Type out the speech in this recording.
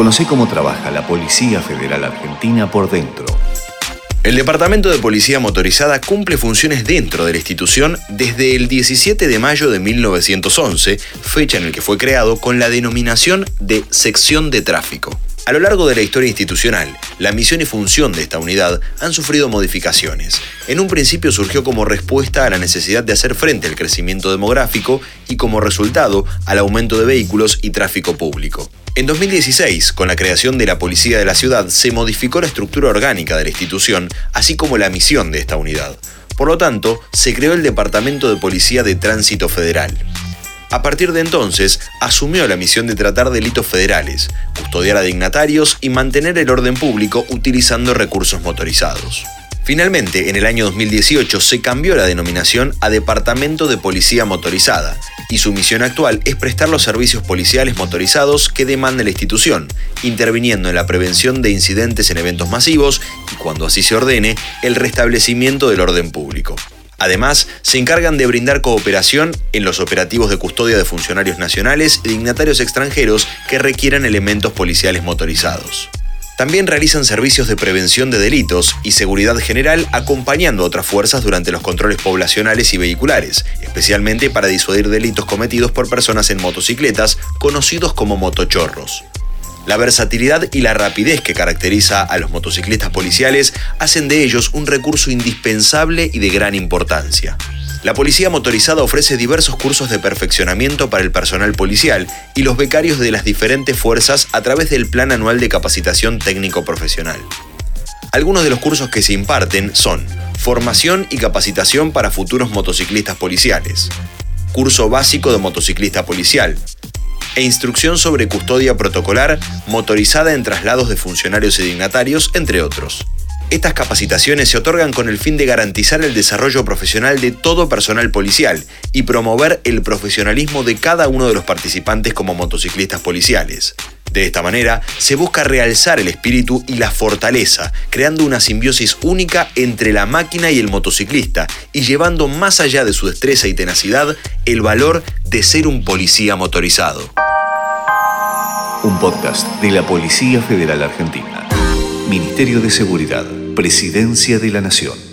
Conoce cómo trabaja la Policía Federal Argentina por dentro. El Departamento de Policía Motorizada cumple funciones dentro de la institución desde el 17 de mayo de 1911, fecha en la que fue creado con la denominación de Sección de Tráfico. A lo largo de la historia institucional, la misión y función de esta unidad han sufrido modificaciones. En un principio surgió como respuesta a la necesidad de hacer frente al crecimiento demográfico y como resultado al aumento de vehículos y tráfico público. En 2016, con la creación de la Policía de la Ciudad, se modificó la estructura orgánica de la institución, así como la misión de esta unidad. Por lo tanto, se creó el Departamento de Policía de Tránsito Federal. A partir de entonces, asumió la misión de tratar delitos federales, custodiar a dignatarios y mantener el orden público utilizando recursos motorizados. Finalmente, en el año 2018 se cambió la denominación a Departamento de Policía Motorizada, y su misión actual es prestar los servicios policiales motorizados que demanda la institución, interviniendo en la prevención de incidentes en eventos masivos y, cuando así se ordene, el restablecimiento del orden público. Además, se encargan de brindar cooperación en los operativos de custodia de funcionarios nacionales y dignatarios extranjeros que requieran elementos policiales motorizados. También realizan servicios de prevención de delitos y seguridad general acompañando a otras fuerzas durante los controles poblacionales y vehiculares, especialmente para disuadir delitos cometidos por personas en motocicletas, conocidos como motochorros. La versatilidad y la rapidez que caracteriza a los motociclistas policiales hacen de ellos un recurso indispensable y de gran importancia. La policía motorizada ofrece diversos cursos de perfeccionamiento para el personal policial y los becarios de las diferentes fuerzas a través del Plan Anual de Capacitación Técnico Profesional. Algunos de los cursos que se imparten son Formación y capacitación para futuros motociclistas policiales, Curso básico de motociclista policial, e instrucción sobre custodia protocolar motorizada en traslados de funcionarios y dignatarios, entre otros. Estas capacitaciones se otorgan con el fin de garantizar el desarrollo profesional de todo personal policial y promover el profesionalismo de cada uno de los participantes como motociclistas policiales. De esta manera, se busca realzar el espíritu y la fortaleza, creando una simbiosis única entre la máquina y el motociclista y llevando más allá de su destreza y tenacidad el valor de ser un policía motorizado. Un podcast de la Policía Federal Argentina. Ministerio de Seguridad, Presidencia de la Nación.